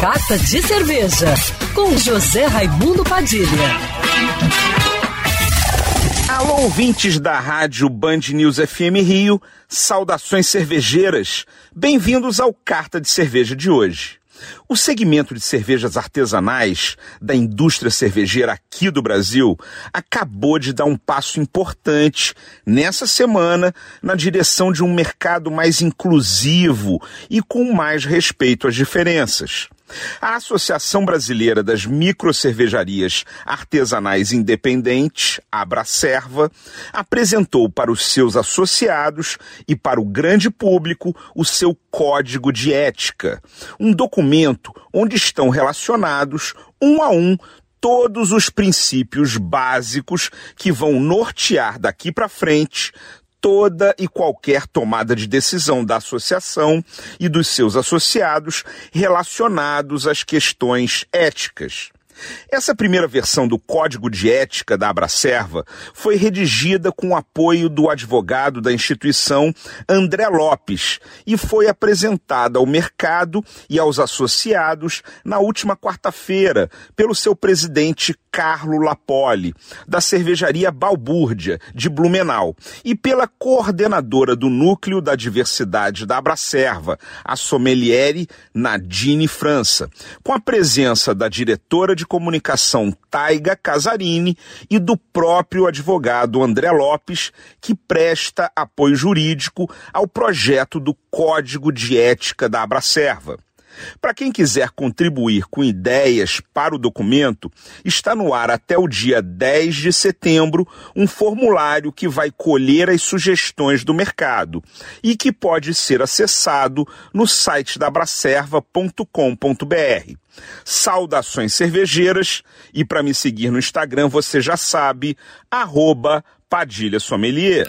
Carta de Cerveja, com José Raimundo Padilha. Alô, ouvintes da rádio Band News FM Rio, saudações cervejeiras. Bem-vindos ao Carta de Cerveja de hoje. O segmento de cervejas artesanais da indústria cervejeira aqui do Brasil acabou de dar um passo importante nessa semana na direção de um mercado mais inclusivo e com mais respeito às diferenças. A Associação Brasileira das Microcervejarias Artesanais Independentes, Abracerva, apresentou para os seus associados e para o grande público o seu Código de Ética, um documento onde estão relacionados, um a um, todos os princípios básicos que vão nortear daqui para frente toda e qualquer tomada de decisão da associação e dos seus associados relacionados às questões éticas. Essa primeira versão do Código de Ética da Abracerva foi redigida com o apoio do advogado da instituição André Lopes e foi apresentada ao mercado e aos associados na última quarta-feira pelo seu presidente Carlo Lapoli, da cervejaria Balbúrdia, de Blumenau, e pela coordenadora do Núcleo da Diversidade da Abracerva, a sommeliere Nadine França, com a presença da diretora de comunicação Taiga Casarini e do próprio advogado André Lopes, que presta apoio jurídico ao projeto do Código de Ética da Abracerva. Para quem quiser contribuir com ideias para o documento, está no ar até o dia 10 de setembro um formulário que vai colher as sugestões do mercado e que pode ser acessado no site da abracerva.com.br. Saudações cervejeiras e para me seguir no Instagram você já sabe, arroba Padilha Sommelier.